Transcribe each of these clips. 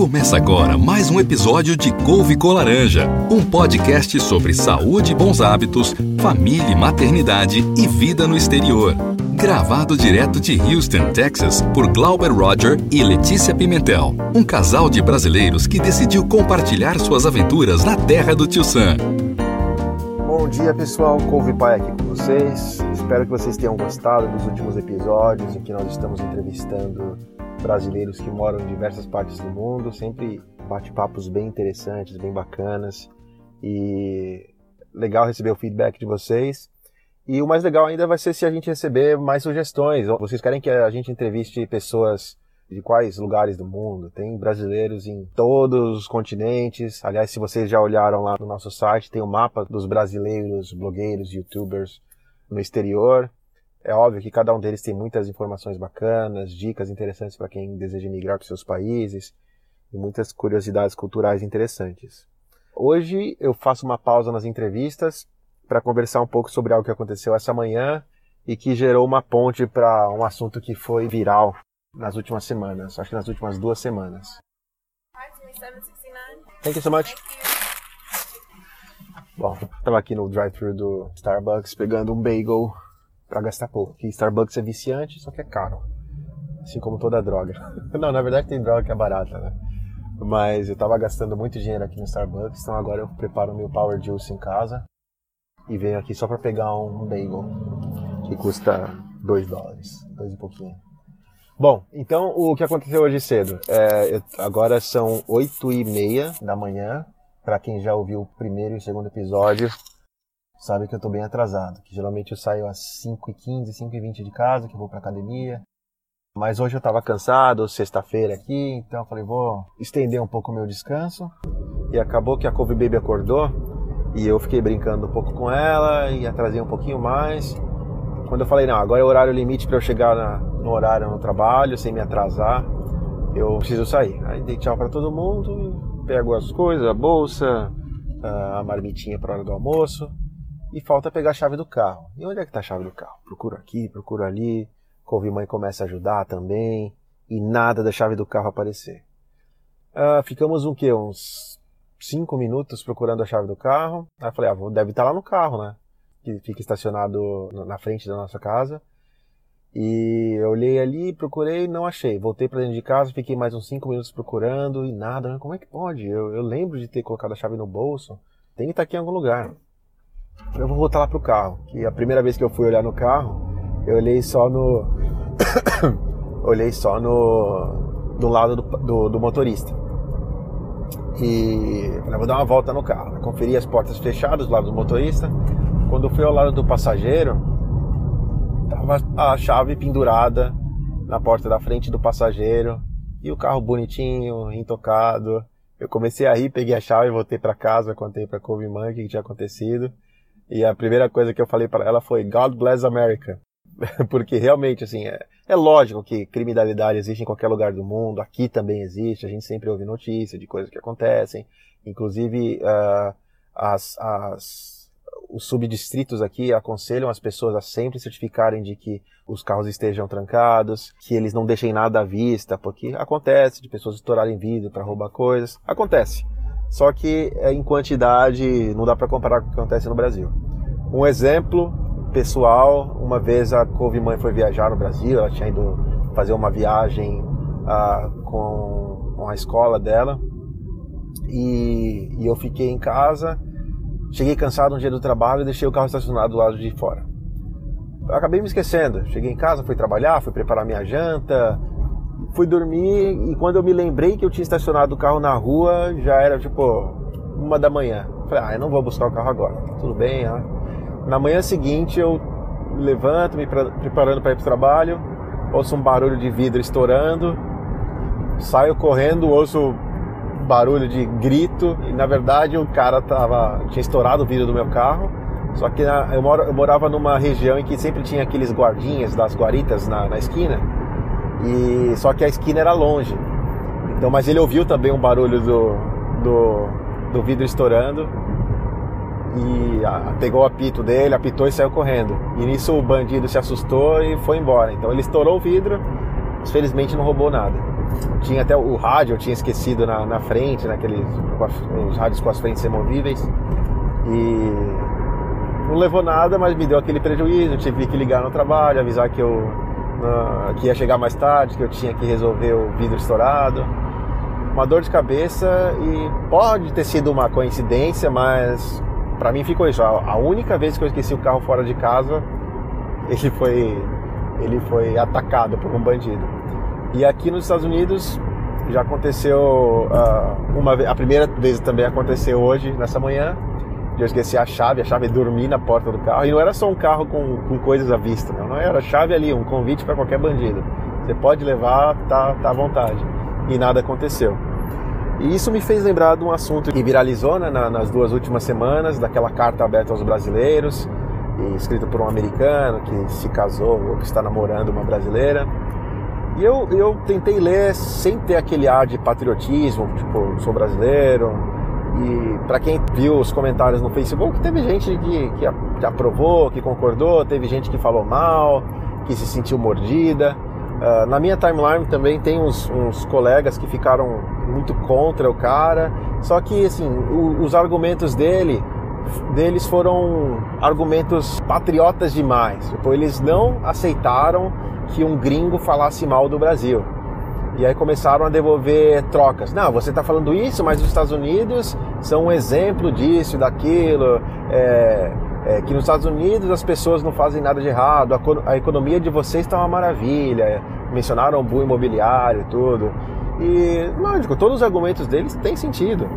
Começa agora mais um episódio de Couve com Laranja, um podcast sobre saúde e bons hábitos, família e maternidade e vida no exterior. Gravado direto de Houston, Texas, por Glauber Roger e Letícia Pimentel, um casal de brasileiros que decidiu compartilhar suas aventuras na terra do Tio Sam. Bom dia pessoal, Couve Pai aqui com vocês. Espero que vocês tenham gostado dos últimos episódios em que nós estamos entrevistando brasileiros que moram em diversas partes do mundo, sempre bate-papos bem interessantes, bem bacanas e legal receber o feedback de vocês. E o mais legal ainda vai ser se a gente receber mais sugestões. Vocês querem que a gente entreviste pessoas de quais lugares do mundo? Tem brasileiros em todos os continentes. Aliás, se vocês já olharam lá no nosso site, tem o um mapa dos brasileiros, blogueiros, youtubers no exterior. É óbvio que cada um deles tem muitas informações bacanas, dicas interessantes para quem deseja migrar para seus países e muitas curiosidades culturais interessantes. Hoje eu faço uma pausa nas entrevistas para conversar um pouco sobre algo que aconteceu essa manhã e que gerou uma ponte para um assunto que foi viral nas últimas semanas, acho que nas últimas duas semanas. Thank you so much. Bom, estava aqui no drive-thru do Starbucks pegando um bagel para gastar pouco. Que Starbucks é viciante, só que é caro. Assim como toda droga. Não, na verdade tem droga que é barata, né? Mas eu tava gastando muito dinheiro aqui no Starbucks, então agora eu preparo meu Power Juice em casa e venho aqui só para pegar um bagel que custa 2 dólares, dois e pouquinho. Bom, então o que aconteceu hoje cedo? É, eu, agora são 8 e meia da manhã. Para quem já ouviu o primeiro e o segundo episódio, sabe que eu tô bem atrasado. Que geralmente eu saio às 5h15, 5h20 de casa, que vou pra academia. Mas hoje eu tava cansado, sexta-feira aqui, então eu falei, vou estender um pouco o meu descanso. E acabou que a Cove Baby acordou e eu fiquei brincando um pouco com ela e atrasei um pouquinho mais. Quando eu falei, não, agora é o horário limite para eu chegar na, no horário no trabalho, sem me atrasar, eu preciso sair. Aí dei tchau para todo mundo, pego as coisas, a bolsa, a marmitinha para hora do almoço e falta pegar a chave do carro. E onde é que está a chave do carro? Procuro aqui, procuro ali. Couve mãe começa a ajudar também e nada da chave do carro aparecer. Uh, ficamos um que uns cinco minutos procurando a chave do carro. Aí eu falei, ah, deve estar tá lá no carro, né? Que fica estacionado na frente da nossa casa. E eu olhei ali, procurei, não achei. Voltei para dentro de casa, fiquei mais uns cinco minutos procurando e nada. Como é que pode? Eu, eu lembro de ter colocado a chave no bolso. Tem que estar tá aqui em algum lugar eu vou voltar lá pro carro. Que a primeira vez que eu fui olhar no carro, eu olhei só no. olhei só no. do lado do, do, do motorista. E falei, vou dar uma volta no carro. Conferi as portas fechadas do lado do motorista. Quando fui ao lado do passageiro, tava a chave pendurada na porta da frente do passageiro e o carro bonitinho, intocado. Eu comecei a rir, peguei a chave, voltei para casa, contei para Kobe Mãe o que tinha acontecido. E a primeira coisa que eu falei para ela foi God bless America. Porque realmente, assim, é, é lógico que criminalidade existe em qualquer lugar do mundo, aqui também existe, a gente sempre ouve notícia de coisas que acontecem. Inclusive, uh, as, as, os subdistritos aqui aconselham as pessoas a sempre certificarem de que os carros estejam trancados, que eles não deixem nada à vista, porque acontece de pessoas estourarem vidro para roubar coisas. Acontece. Só que é, em quantidade não dá para comparar com o que acontece no Brasil. Um exemplo pessoal, uma vez a Couve Mãe foi viajar no Brasil, ela tinha ido fazer uma viagem uh, com, com a escola dela e, e eu fiquei em casa, cheguei cansado um dia do trabalho e deixei o carro estacionado do lado de fora. Eu acabei me esquecendo, cheguei em casa, fui trabalhar, fui preparar minha janta, fui dormir e quando eu me lembrei que eu tinha estacionado o carro na rua, já era tipo uma da manhã. Falei, ah, eu não vou buscar o carro agora. Tudo bem, ah. Na manhã seguinte eu levanto, me preparando para ir para o trabalho, ouço um barulho de vidro estourando, saio correndo, ouço barulho de grito e na verdade o cara tava, tinha estourado o vidro do meu carro. Só que na, eu, moro, eu morava numa região em que sempre tinha aqueles guardinhas das guaritas na, na esquina. E só que a esquina era longe. Então, mas ele ouviu também um barulho do, do, do vidro estourando e a, pegou o apito dele, apitou e saiu correndo. E nisso o bandido se assustou e foi embora. Então ele estourou o vidro, mas felizmente não roubou nada. Tinha até o rádio, eu tinha esquecido na, na frente, naqueles os rádios com as frentes removíveis. E não levou nada, mas me deu aquele prejuízo. Eu tive que ligar no trabalho, avisar que eu que ia chegar mais tarde, que eu tinha que resolver o vidro estourado. Uma dor de cabeça e pode ter sido uma coincidência, mas para mim ficou isso. A única vez que eu esqueci o carro fora de casa, ele foi ele foi atacado por um bandido. E aqui nos Estados Unidos já aconteceu uh, uma a primeira vez também aconteceu hoje nessa manhã eu esqueci a chave, a chave dormi na porta do carro. E não era só um carro com, com coisas à vista, não, não era a chave ali, um convite para qualquer bandido. Você pode levar, tá, tá à vontade. E nada aconteceu. E isso me fez lembrar de um assunto que viralizou né, nas duas últimas semanas, daquela carta aberta aos brasileiros, escrita por um americano que se casou ou que está namorando uma brasileira. E eu, eu tentei ler sem ter aquele ar de patriotismo, tipo, sou brasileiro, e para quem viu os comentários no Facebook, teve gente que, que, aprovou, que concordou, teve gente que falou mal, que se sentiu mordida. Uh, na minha timeline também tem uns, uns, colegas que ficaram muito contra o cara, só que assim, o, os argumentos dele deles foram argumentos patriotas demais. Tipo, eles não aceitaram que um gringo falasse mal do Brasil. E aí começaram a devolver trocas. Não, você está falando isso, mas os Estados Unidos são um exemplo disso, daquilo. É, é, que nos Estados Unidos as pessoas não fazem nada de errado, a, a economia de vocês está uma maravilha. Mencionaram o boom imobiliário e tudo. E, lógico, todos os argumentos deles têm sentido.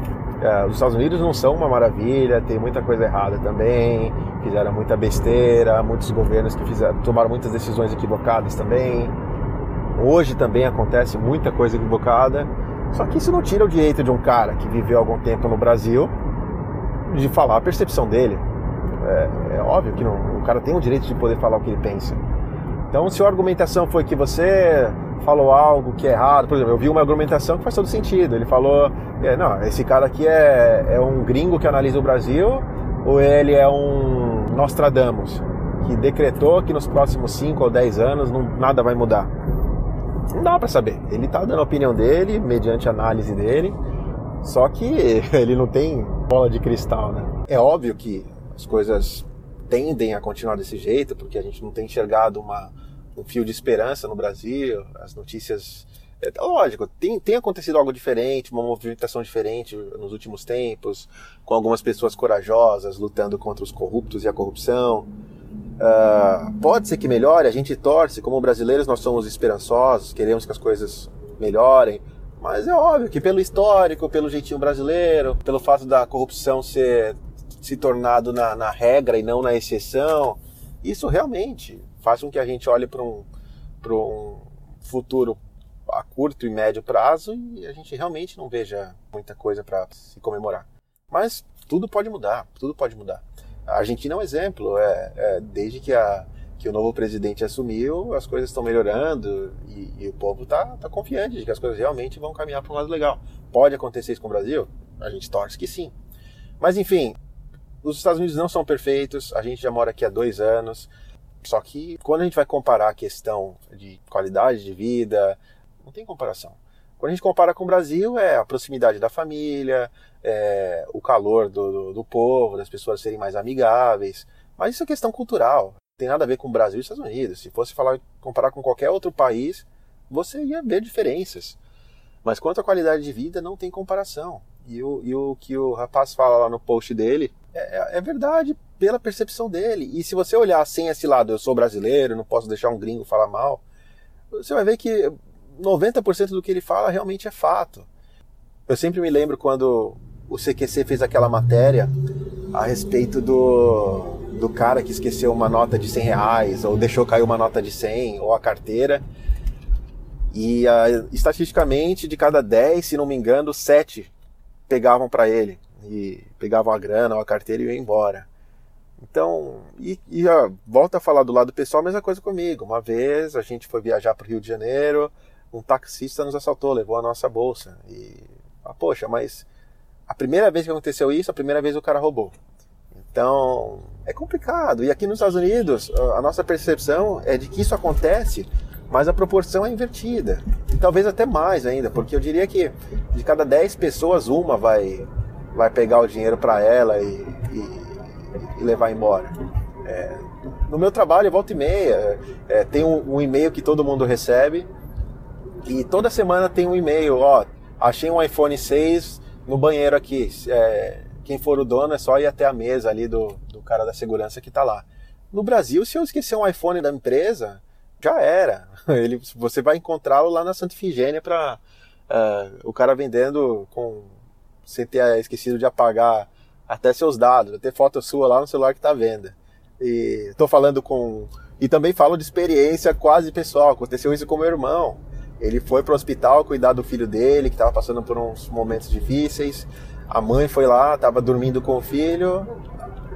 É, os Estados Unidos não são uma maravilha, tem muita coisa errada também, fizeram muita besteira, muitos governos que fizeram, tomaram muitas decisões equivocadas também. Hoje também acontece muita coisa equivocada, só que isso não tira o direito de um cara que viveu algum tempo no Brasil de falar a percepção dele. É, é óbvio que não, o cara tem o direito de poder falar o que ele pensa. Então, se a argumentação foi que você falou algo que é errado, por exemplo, eu vi uma argumentação que faz todo sentido. Ele falou: é, não, esse cara aqui é, é um gringo que analisa o Brasil ou ele é um Nostradamus que decretou que nos próximos 5 ou 10 anos não, nada vai mudar. Não dá para saber. Ele tá dando a opinião dele, mediante a análise dele, só que ele não tem bola de cristal, né? É óbvio que as coisas tendem a continuar desse jeito, porque a gente não tem enxergado uma, um fio de esperança no Brasil, as notícias. É, lógico, tem, tem acontecido algo diferente, uma movimentação diferente nos últimos tempos, com algumas pessoas corajosas lutando contra os corruptos e a corrupção. Uh, pode ser que melhore, a gente torce, como brasileiros nós somos esperançosos, queremos que as coisas melhorem, mas é óbvio que pelo histórico, pelo jeitinho brasileiro, pelo fato da corrupção ser se tornado na, na regra e não na exceção, isso realmente faz com que a gente olhe para um, um futuro a curto e médio prazo e a gente realmente não veja muita coisa para se comemorar. Mas tudo pode mudar, tudo pode mudar. A Argentina é um exemplo. É, é, desde que, a, que o novo presidente assumiu, as coisas estão melhorando e, e o povo está tá confiante de que as coisas realmente vão caminhar para um lado legal. Pode acontecer isso com o Brasil? A gente torce que sim. Mas enfim, os Estados Unidos não são perfeitos. A gente já mora aqui há dois anos. Só que quando a gente vai comparar a questão de qualidade de vida, não tem comparação. Quando a gente compara com o Brasil, é a proximidade da família, é o calor do, do, do, povo, das pessoas serem mais amigáveis. Mas isso é questão cultural. Tem nada a ver com o Brasil e os Estados Unidos. Se fosse falar, comparar com qualquer outro país, você ia ver diferenças. Mas quanto à qualidade de vida, não tem comparação. E o, e o que o rapaz fala lá no post dele é, é, verdade pela percepção dele. E se você olhar sem esse lado, eu sou brasileiro, não posso deixar um gringo falar mal, você vai ver que 90% do que ele fala realmente é fato. Eu sempre me lembro quando o CQC fez aquela matéria a respeito do, do cara que esqueceu uma nota de 100 reais, ou deixou cair uma nota de 100, ou a carteira. E uh, estatisticamente, de cada 10, se não me engano, 7 pegavam para ele. E pegavam a grana ou a carteira e iam embora. Então, e, e uh, volta a falar do lado pessoal, mesma coisa comigo. Uma vez a gente foi viajar para o Rio de Janeiro, um taxista nos assaltou, levou a nossa bolsa. E, ah, poxa, mas a primeira vez que aconteceu isso, a primeira vez o cara roubou. Então, é complicado. E aqui nos Estados Unidos, a nossa percepção é de que isso acontece, mas a proporção é invertida. E talvez até mais ainda, porque eu diria que de cada 10 pessoas, uma vai, vai pegar o dinheiro para ela e, e, e, levar embora. É, no meu trabalho, volta e meia, é, tem um, um, e-mail que todo mundo recebe e toda semana tem um e-mail, ó, achei um iPhone 6 no banheiro aqui. É, quem for o dono é só ir até a mesa ali do, do cara da segurança que está lá. No Brasil, se eu esquecer um iPhone da empresa, já era. Ele, você vai encontrá-lo lá na Santa Ifigênia para uh, é, o cara vendendo com sem ter esquecido de apagar até seus dados, ter foto sua lá no celular que está à venda. E estou falando com e também falo de experiência quase pessoal. Aconteceu isso com meu irmão. Ele foi para o hospital cuidar do filho dele, que estava passando por uns momentos difíceis. A mãe foi lá, estava dormindo com o filho.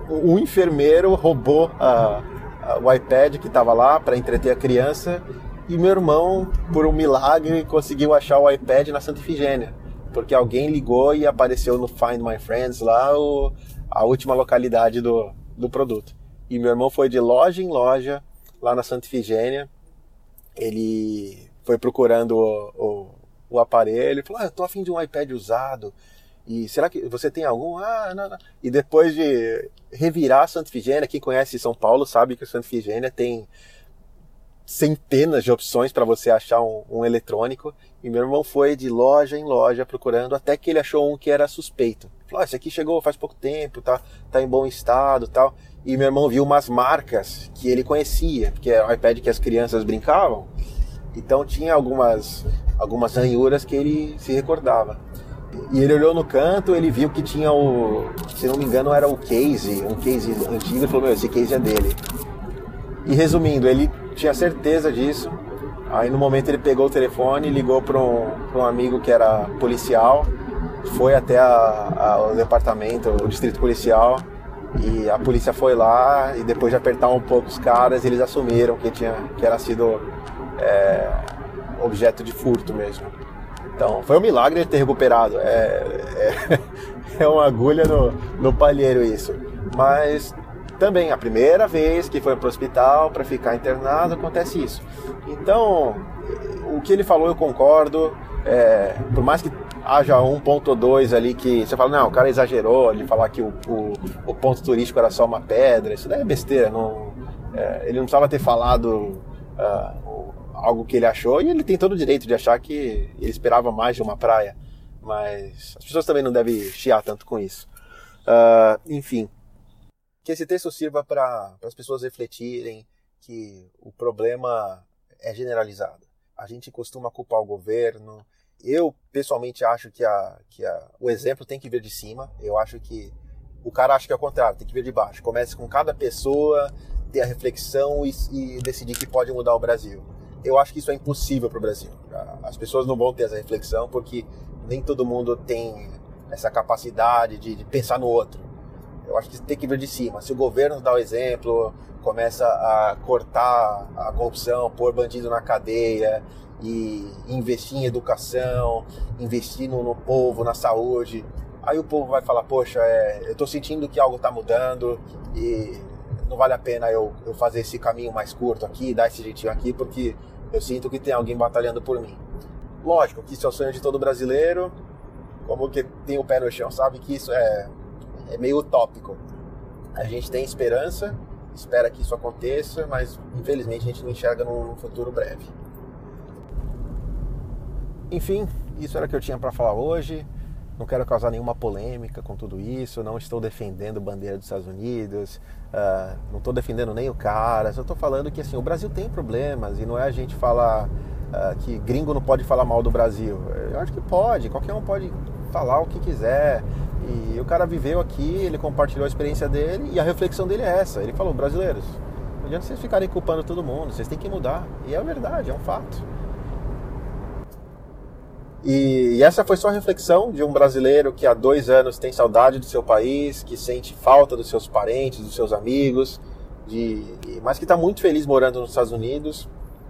Um enfermeiro roubou a, a, o iPad que estava lá para entreter a criança. E meu irmão, por um milagre, conseguiu achar o iPad na Santa Ifigênia. Porque alguém ligou e apareceu no Find My Friends lá o, a última localidade do, do produto. E meu irmão foi de loja em loja lá na Santa Ifigênia. Ele foi procurando o, o, o aparelho, falou, ah, eu tô afim de um iPad usado, e será que você tem algum? Ah, não, não. E depois de revirar Santa Figênia, quem conhece São Paulo sabe que Santa Figênia tem centenas de opções para você achar um, um, eletrônico. E meu irmão foi de loja em loja procurando até que ele achou um que era suspeito. Falou: ah, esse aqui chegou faz pouco tempo, tá, tá em bom estado, tal. E meu irmão viu umas marcas que ele conhecia, porque era o iPad que as crianças brincavam. Então tinha algumas, algumas ranhuras que ele se recordava. E ele olhou no canto, ele viu que tinha o. Se não me engano, era o case, um case antigo, e falou: Meu, esse case é dele. E resumindo, ele tinha certeza disso. Aí no momento ele pegou o telefone, ligou para um, um amigo que era policial, foi até a, a, o departamento, o distrito policial, e a polícia foi lá e depois de apertar um pouco os caras, eles assumiram que, tinha, que era sido é, objeto de furto mesmo. Então, foi um milagre ele ter recuperado. É, é, é uma agulha no, no palheiro isso. Mas também, a primeira vez que foi para o hospital para ficar internado, acontece isso. Então, o que ele falou eu concordo. É, por mais que haja um ponto ou dois ali que você fala, não, o cara exagerou, ele falar que o, o, o ponto turístico era só uma pedra, isso daí é besteira. Não, é, ele não precisava ter falado uh, algo que ele achou e ele tem todo o direito de achar que ele esperava mais de uma praia. Mas as pessoas também não devem chiar tanto com isso. Uh, enfim, que esse texto sirva para as pessoas refletirem que o problema é generalizado. A gente costuma culpar o governo. Eu, pessoalmente, acho que, a, que a, o exemplo tem que vir de cima. Eu acho que o cara acha que é o contrário, tem que vir de baixo. Comece com cada pessoa, ter a reflexão e, e decidir que pode mudar o Brasil eu acho que isso é impossível para o Brasil. As pessoas não vão ter essa reflexão porque nem todo mundo tem essa capacidade de, de, pensar no outro. Eu acho que tem que vir de cima. Se o governo dá o exemplo, começa a cortar a corrupção, pôr bandido na cadeia e investir em educação, investir no, no povo, na saúde, aí o povo vai falar: Poxa, é, eu estou sentindo que algo está mudando e não vale a pena eu, eu fazer esse caminho mais curto aqui, dar esse jeitinho aqui, porque eu sinto que tem alguém batalhando por mim. Lógico que isso é o sonho de todo brasileiro, como que tem o pé no chão, sabe que isso é, é meio utópico. A gente tem esperança, espera que isso aconteça, mas infelizmente a gente não enxerga num futuro breve. Enfim, isso era o que eu tinha para falar hoje. Não quero causar nenhuma polêmica com tudo isso. Não estou defendendo bandeira dos Estados Unidos. Uh, não estou defendendo nem o cara. Só estou falando que assim o Brasil tem problemas e não é a gente falar uh, que gringo não pode falar mal do Brasil. Eu acho que pode. Qualquer um pode falar o que quiser. E o cara viveu aqui, ele compartilhou a experiência dele e a reflexão dele é essa. Ele falou: brasileiros, não adianta vocês ficarem culpando todo mundo. Vocês têm que mudar. E é verdade, é um fato. E, essa foi só a reflexão de um brasileiro que há dois anos tem saudade do seu país, que sente falta dos seus parentes, dos seus amigos, de, mas que está muito feliz morando nos Estados Unidos,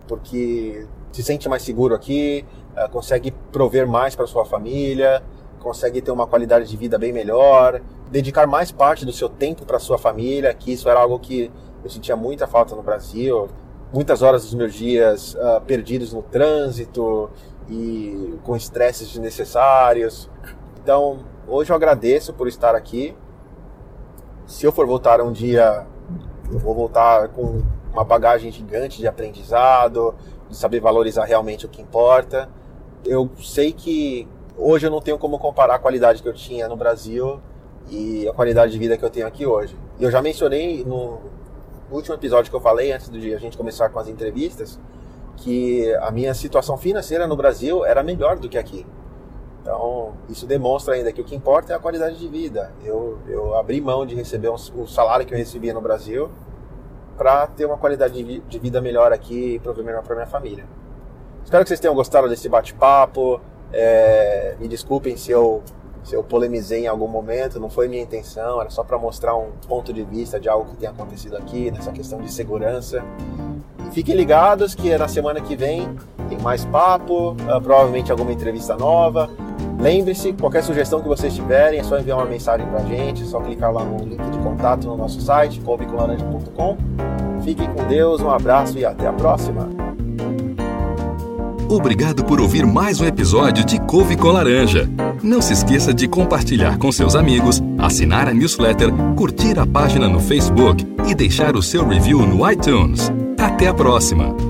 porque se sente mais seguro aqui, uh, consegue prover mais para sua família, consegue ter uma qualidade de vida bem melhor, dedicar mais parte do seu tempo para sua família, que isso era algo que eu sentia muita falta no Brasil. muitas horas dos meus dias uh, perdidos no trânsito e com estresses desnecessários. Então, hoje eu agradeço por estar aqui. Se eu for voltar um dia, eu vou voltar com uma bagagem gigante de aprendizado, de saber valorizar realmente o que importa. Eu sei que hoje eu não tenho como comparar a qualidade que eu tinha no Brasil e a qualidade de vida que eu tenho aqui hoje. E eu já mencionei no último episódio que eu falei, antes de a gente começar com as entrevistas, que a minha situação financeira no Brasil era melhor do que aqui. Então, isso demonstra ainda que o que importa é a qualidade de vida. Eu, eu abri mão de receber um, o salário que eu recebia no Brasil para ter uma qualidade de vida melhor aqui e prover melhor para minha família. Espero que vocês tenham gostado desse bate-papo. É, me desculpem se eu, se eu polemizei em algum momento, não foi minha intenção, era só para mostrar um ponto de vista de algo que tem acontecido aqui, nessa questão de segurança. Fiquem ligados que na semana que vem tem mais papo, uh, provavelmente alguma entrevista nova. Lembre-se, qualquer sugestão que vocês tiverem, é só enviar uma mensagem para gente, é só clicar lá no link de contato no nosso site, couvecolaranja.com. Fiquem com Deus, um abraço e até a próxima! Obrigado por ouvir mais um episódio de Couve com Laranja. Não se esqueça de compartilhar com seus amigos, assinar a newsletter, curtir a página no Facebook e deixar o seu review no iTunes. Até a próxima!